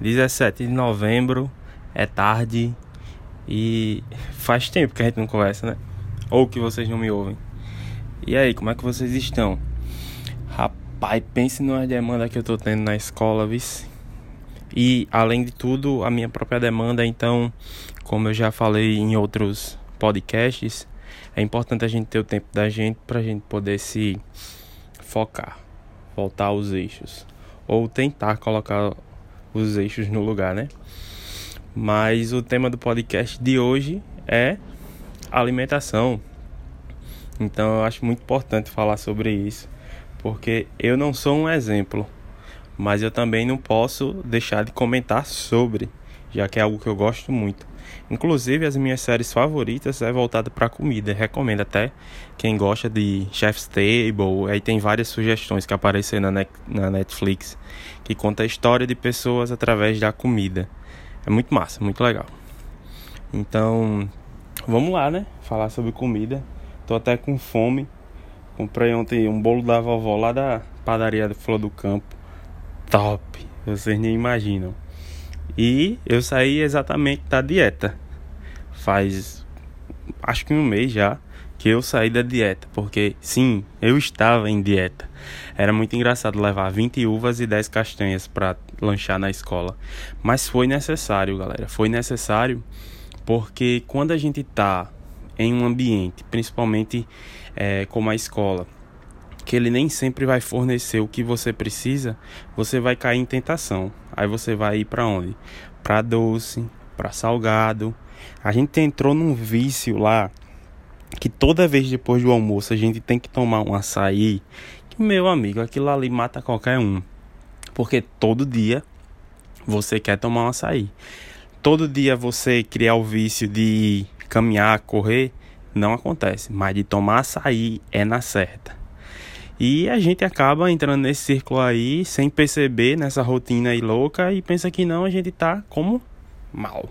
17 de novembro, é tarde e faz tempo que a gente não conversa, né? Ou que vocês não me ouvem. E aí, como é que vocês estão? Rapaz, pense numa demanda que eu tô tendo na escola, vice. E além de tudo, a minha própria demanda, então, como eu já falei em outros podcasts, é importante a gente ter o tempo da gente pra gente poder se focar, voltar aos eixos ou tentar colocar os eixos no lugar, né? Mas o tema do podcast de hoje é alimentação. Então eu acho muito importante falar sobre isso, porque eu não sou um exemplo, mas eu também não posso deixar de comentar sobre, já que é algo que eu gosto muito. Inclusive, as minhas séries favoritas é voltada para comida. Recomendo até quem gosta de Chef's Table. Aí tem várias sugestões que aparecem na, Netflix que conta a história de pessoas através da comida. É muito massa, muito legal. Então, vamos lá, né? Falar sobre comida. Tô até com fome. Comprei ontem um bolo da vovó lá da padaria Flor do Campo. Top! Vocês nem imaginam. E eu saí exatamente da dieta. Faz acho que um mês já que eu saí da dieta, porque sim, eu estava em dieta. Era muito engraçado levar 20 uvas e 10 castanhas para lanchar na escola, mas foi necessário, galera. Foi necessário porque quando a gente tá em um ambiente, principalmente é, como a escola, que ele nem sempre vai fornecer o que você precisa, você vai cair em tentação. Aí você vai ir para onde? Para doce, para salgado. A gente entrou num vício lá que toda vez depois do almoço a gente tem que tomar um açaí. Que meu amigo, aquilo ali mata qualquer um. Porque todo dia você quer tomar um açaí. Todo dia você criar o vício de caminhar, correr, não acontece. Mas de tomar açaí é na certa. E a gente acaba entrando nesse círculo aí sem perceber nessa rotina aí louca e pensa que não, a gente tá como mal.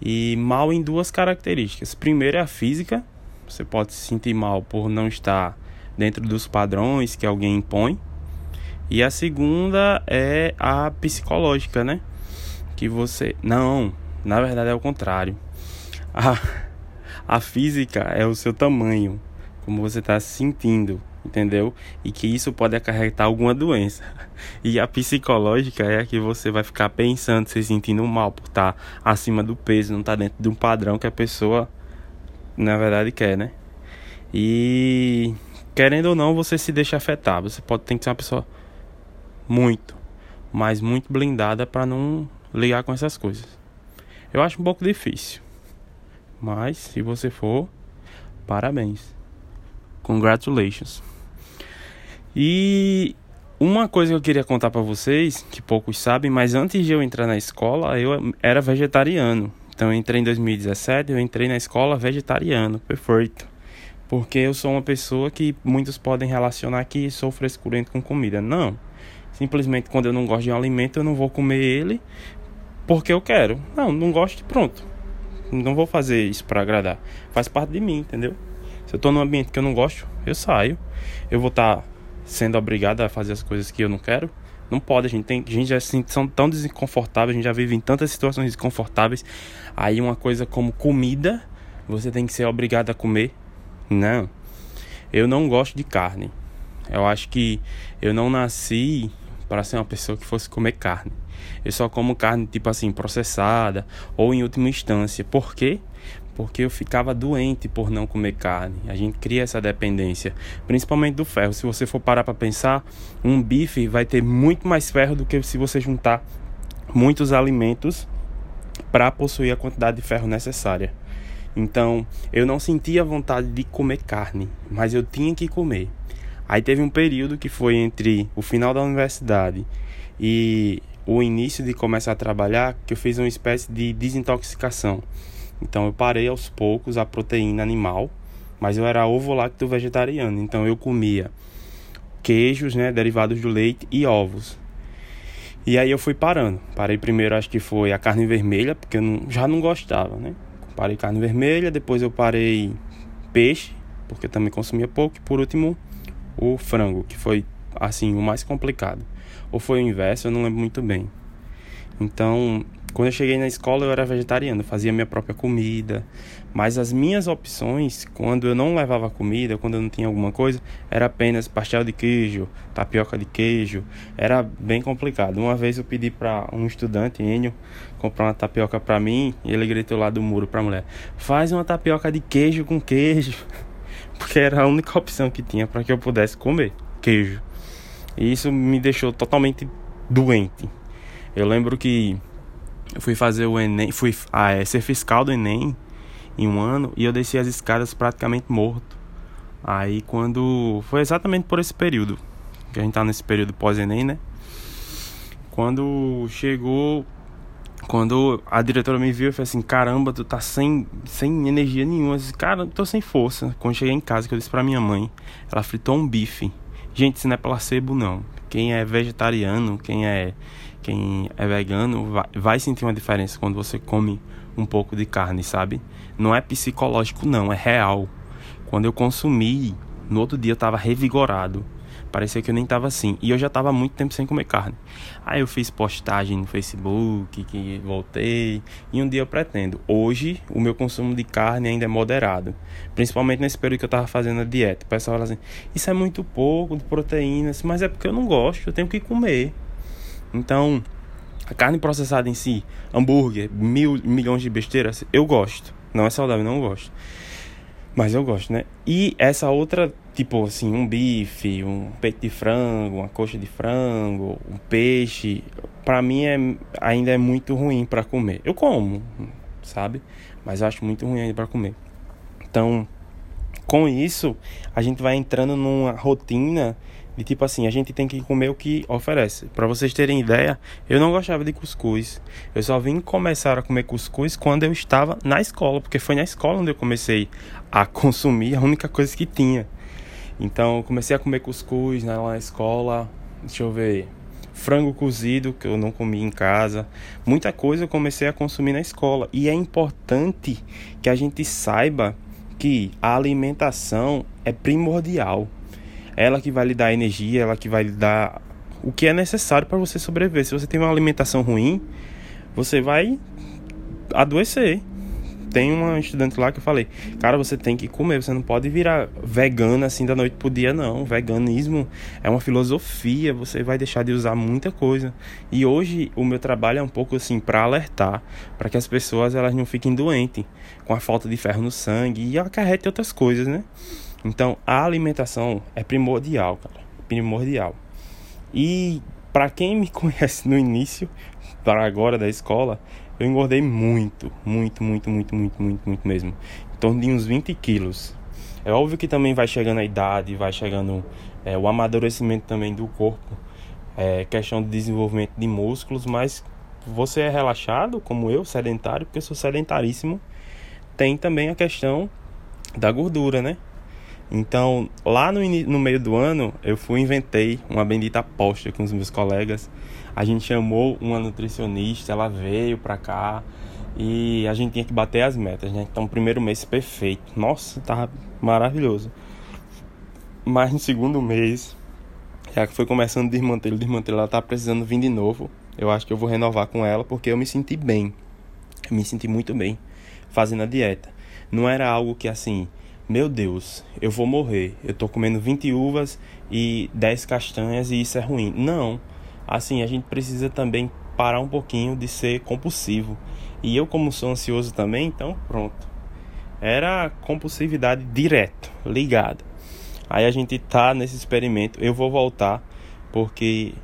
E mal em duas características. Primeiro é a física. Você pode se sentir mal por não estar dentro dos padrões que alguém impõe. E a segunda é a psicológica, né? Que você. Não, na verdade é o contrário. A, a física é o seu tamanho, como você está se sentindo entendeu? E que isso pode acarretar alguma doença. E a psicológica é a que você vai ficar pensando, se sentindo mal por estar acima do peso, não estar tá dentro de um padrão que a pessoa na verdade quer, né? E querendo ou não, você se deixa afetar. Você pode ter que ser uma pessoa muito, mas muito blindada para não ligar com essas coisas. Eu acho um pouco difícil. Mas se você for, parabéns. Congratulations. E uma coisa que eu queria contar para vocês, que poucos sabem, mas antes de eu entrar na escola, eu era vegetariano. Então eu entrei em 2017, eu entrei na escola vegetariano, perfeito. Porque eu sou uma pessoa que muitos podem relacionar que sou frescurento com comida. Não. Simplesmente quando eu não gosto de um alimento, eu não vou comer ele porque eu quero. Não, não gosto e pronto. Não vou fazer isso para agradar. Faz parte de mim, entendeu? Se eu tô num ambiente que eu não gosto, eu saio. Eu vou estar tá sendo obrigado a fazer as coisas que eu não quero. Não pode, a gente tem, a gente já se, são tão desconfortáveis, a gente já vive em tantas situações desconfortáveis. Aí uma coisa como comida, você tem que ser obrigado a comer. Não. Eu não gosto de carne. Eu acho que eu não nasci para ser uma pessoa que fosse comer carne. Eu só como carne tipo assim processada ou em última instância. Por quê? Porque eu ficava doente por não comer carne. A gente cria essa dependência, principalmente do ferro. Se você for parar para pensar, um bife vai ter muito mais ferro do que se você juntar muitos alimentos para possuir a quantidade de ferro necessária. Então, eu não sentia vontade de comer carne, mas eu tinha que comer. Aí teve um período que foi entre o final da universidade e o início de começar a trabalhar que eu fiz uma espécie de desintoxicação. Então eu parei aos poucos a proteína animal, mas eu era ovo-lacto vegetariano, então eu comia queijos, né, derivados do leite e ovos. E aí eu fui parando. Parei primeiro, acho que foi a carne vermelha, porque eu não, já não gostava, né? Parei carne vermelha, depois eu parei peixe, porque eu também consumia pouco, e por último o frango, que foi assim o mais complicado. Ou foi o inverso, eu não lembro muito bem. Então, quando eu cheguei na escola, eu era vegetariano, fazia minha própria comida. Mas as minhas opções, quando eu não levava comida, quando eu não tinha alguma coisa, era apenas pastel de queijo, tapioca de queijo. Era bem complicado. Uma vez eu pedi para um estudante, Enio, comprar uma tapioca para mim e ele gritou lá do muro para a mulher: "Faz uma tapioca de queijo com queijo", porque era a única opção que tinha para que eu pudesse comer queijo. E isso me deixou totalmente doente. Eu lembro que eu fui fazer o Enem, fui ah, é, ser fiscal do Enem em um ano e eu desci as escadas praticamente morto. Aí quando. Foi exatamente por esse período. Que a gente tá nesse período pós-Enem, né? Quando chegou. Quando a diretora me viu, eu falei assim: caramba, tu tá sem, sem energia nenhuma. Eu disse, cara, tô sem força. Quando cheguei em casa, que eu disse pra minha mãe, ela fritou um bife. Gente, isso não é placebo, não. Quem é vegetariano, quem é quem é vegano vai, vai sentir uma diferença quando você come um pouco de carne, sabe? Não é psicológico, não, é real. Quando eu consumi, no outro dia eu tava revigorado. Parecia que eu nem tava assim. E eu já tava muito tempo sem comer carne. Aí eu fiz postagem no Facebook, que voltei. E um dia eu pretendo. Hoje, o meu consumo de carne ainda é moderado. Principalmente nesse período que eu tava fazendo a dieta. O pessoal fala assim: Isso é muito pouco de proteínas. Mas é porque eu não gosto, eu tenho que comer. Então, a carne processada em si, hambúrguer, mil milhões de besteiras, eu gosto. Não é saudável, não gosto. Mas eu gosto, né? E essa outra, tipo assim, um bife, um peito de frango, uma coxa de frango, um peixe, para mim é, ainda é muito ruim para comer. Eu como, sabe? Mas eu acho muito ruim ainda para comer. Então, com isso, a gente vai entrando numa rotina e tipo assim, a gente tem que comer o que oferece. Para vocês terem ideia, eu não gostava de cuscuz. Eu só vim começar a comer cuscuz quando eu estava na escola, porque foi na escola onde eu comecei a consumir a única coisa que tinha. Então, comecei a comer cuscuz né, lá na escola. Deixa eu ver. Frango cozido, que eu não comi em casa. Muita coisa eu comecei a consumir na escola. E é importante que a gente saiba que a alimentação é primordial ela que vai lhe dar energia, ela que vai lhe dar o que é necessário para você sobreviver. Se você tem uma alimentação ruim, você vai adoecer. Tem uma estudante lá que eu falei, cara, você tem que comer, você não pode virar vegana assim da noite pro dia, não. Veganismo é uma filosofia, você vai deixar de usar muita coisa. E hoje o meu trabalho é um pouco assim para alertar, para que as pessoas elas não fiquem doentes com a falta de ferro no sangue e acarrete outras coisas, né? Então, a alimentação é primordial, cara. Primordial. E para quem me conhece no início, para agora da escola, eu engordei muito, muito, muito, muito, muito, muito, muito mesmo. Em torno de uns 20 quilos. É óbvio que também vai chegando a idade, vai chegando é, o amadurecimento também do corpo, é, questão de desenvolvimento de músculos, mas você é relaxado, como eu, sedentário, porque eu sou sedentaríssimo, tem também a questão da gordura, né? Então, lá no, no meio do ano, eu fui inventei uma bendita aposta com os meus colegas. A gente chamou uma nutricionista, ela veio pra cá e a gente tinha que bater as metas, né? Então, primeiro mês perfeito. Nossa, tava maravilhoso. Mas no segundo mês, já que foi começando o desmantelo, desmantelo, ela tá precisando vir de novo. Eu acho que eu vou renovar com ela porque eu me senti bem. Eu me senti muito bem fazendo a dieta. Não era algo que assim, meu Deus, eu vou morrer. Eu tô comendo 20 uvas e 10 castanhas e isso é ruim. Não. Assim, a gente precisa também parar um pouquinho de ser compulsivo. E eu, como sou ansioso também, então pronto. Era compulsividade direto, ligada. Aí a gente tá nesse experimento. Eu vou voltar porque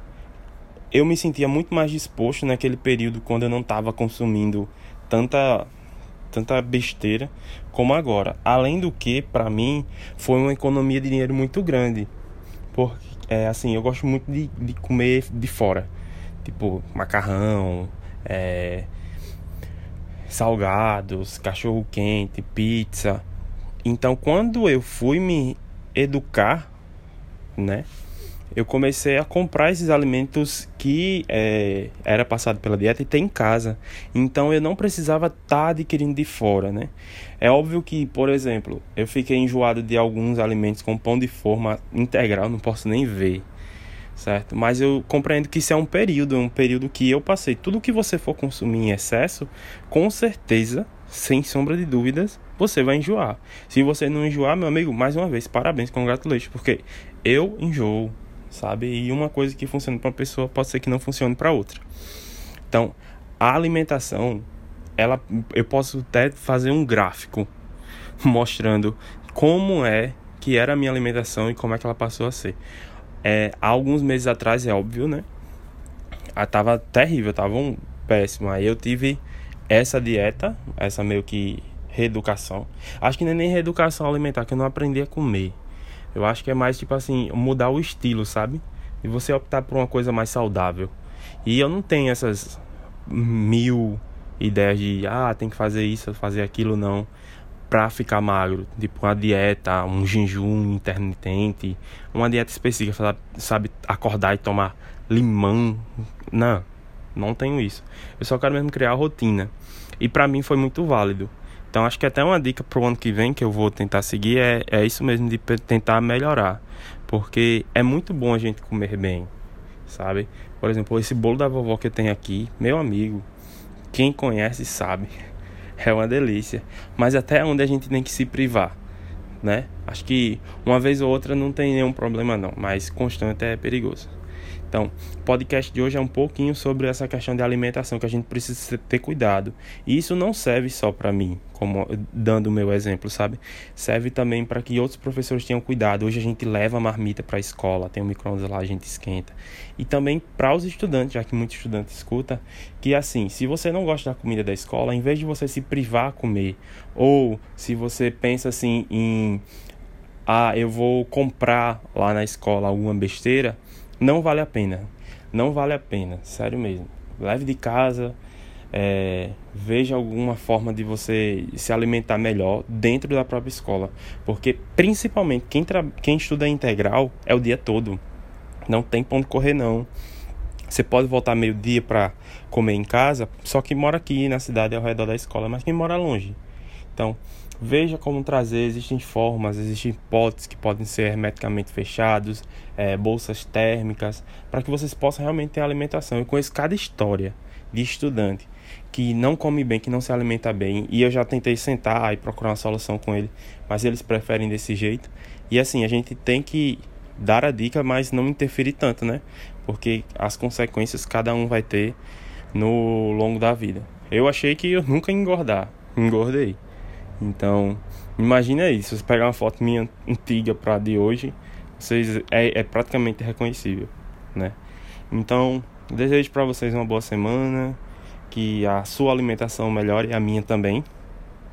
eu me sentia muito mais disposto naquele período quando eu não estava consumindo tanta tanta besteira como agora. Além do que, para mim, foi uma economia de dinheiro muito grande. Porque, é, assim, eu gosto muito de, de comer de fora. Tipo, macarrão, é, salgados, cachorro quente, pizza. Então, quando eu fui me educar, né? Eu comecei a comprar esses alimentos que é, era passado pela dieta e tem em casa. Então eu não precisava estar tá adquirindo de fora, né? É óbvio que, por exemplo, eu fiquei enjoado de alguns alimentos com pão de forma integral, não posso nem ver. certo? Mas eu compreendo que isso é um período, um período que eu passei. Tudo que você for consumir em excesso, com certeza, sem sombra de dúvidas, você vai enjoar. Se você não enjoar, meu amigo, mais uma vez, parabéns, congratulations, porque eu enjoo, sabe? E uma coisa que funciona para uma pessoa pode ser que não funcione para outra. Então, a alimentação, ela eu posso até fazer um gráfico mostrando como é que era a minha alimentação e como é que ela passou a ser. É, há alguns meses atrás, é óbvio, né? Ah, tava terrível, tava um péssimo. Aí eu tive essa dieta, essa meio que reeducação. Acho que não é nem reeducação alimentar, que eu não aprendi a comer. Eu acho que é mais tipo assim, mudar o estilo, sabe? E você optar por uma coisa mais saudável. E eu não tenho essas mil ideias de, ah, tem que fazer isso, fazer aquilo, não para ficar magro, tipo uma dieta, um jejum intermitente, uma dieta específica, sabe, sabe, acordar e tomar limão. Não, não tenho isso. Eu só quero mesmo criar a rotina. E para mim foi muito válido. Então acho que até uma dica pro ano que vem que eu vou tentar seguir é, é isso mesmo de tentar melhorar. Porque é muito bom a gente comer bem, sabe? Por exemplo, esse bolo da vovó que eu tenho aqui, meu amigo, quem conhece sabe é uma delícia. Mas até onde a gente tem que se privar, né? Acho que uma vez ou outra não tem nenhum problema não, mas constante é perigoso. Então, o podcast de hoje é um pouquinho sobre essa questão de alimentação que a gente precisa ter cuidado. E isso não serve só para mim, como dando o meu exemplo, sabe? Serve também para que outros professores tenham cuidado. Hoje a gente leva a marmita para a escola, tem um micro-ondas lá, a gente esquenta. E também para os estudantes, já que muitos estudantes escuta, que assim, se você não gosta da comida da escola, em vez de você se privar a comer, ou se você pensa assim em ah, eu vou comprar lá na escola alguma besteira, não vale a pena. Não vale a pena, sério mesmo. Leve de casa, é, veja alguma forma de você se alimentar melhor dentro da própria escola. Porque, principalmente, quem, quem estuda integral é o dia todo. Não tem ponto correr, não. Você pode voltar meio-dia para comer em casa, só que mora aqui na cidade ao redor da escola, mas quem mora longe. Então, Veja como trazer, existem formas, existem potes que podem ser hermeticamente fechados, é, bolsas térmicas, para que vocês possam realmente ter alimentação. Eu conheço cada história de estudante que não come bem, que não se alimenta bem, e eu já tentei sentar e procurar uma solução com ele, mas eles preferem desse jeito. E assim, a gente tem que dar a dica, mas não interferir tanto, né? Porque as consequências cada um vai ter no longo da vida. Eu achei que eu nunca ia engordar, engordei. Então, imagine aí, se você pegar uma foto minha antiga para de hoje, vocês é, é praticamente reconhecível, né? Então, desejo para vocês uma boa semana, que a sua alimentação melhore, a minha também,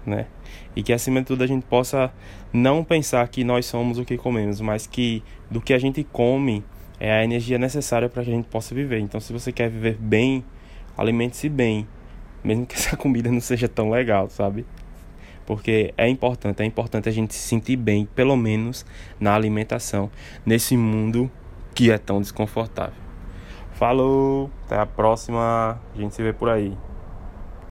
né? E que acima de tudo a gente possa não pensar que nós somos o que comemos, mas que do que a gente come é a energia necessária para que a gente possa viver. Então, se você quer viver bem, alimente-se bem, mesmo que essa comida não seja tão legal, sabe? Porque é importante, é importante a gente se sentir bem, pelo menos na alimentação, nesse mundo que é tão desconfortável. Falou, até a próxima, a gente se vê por aí.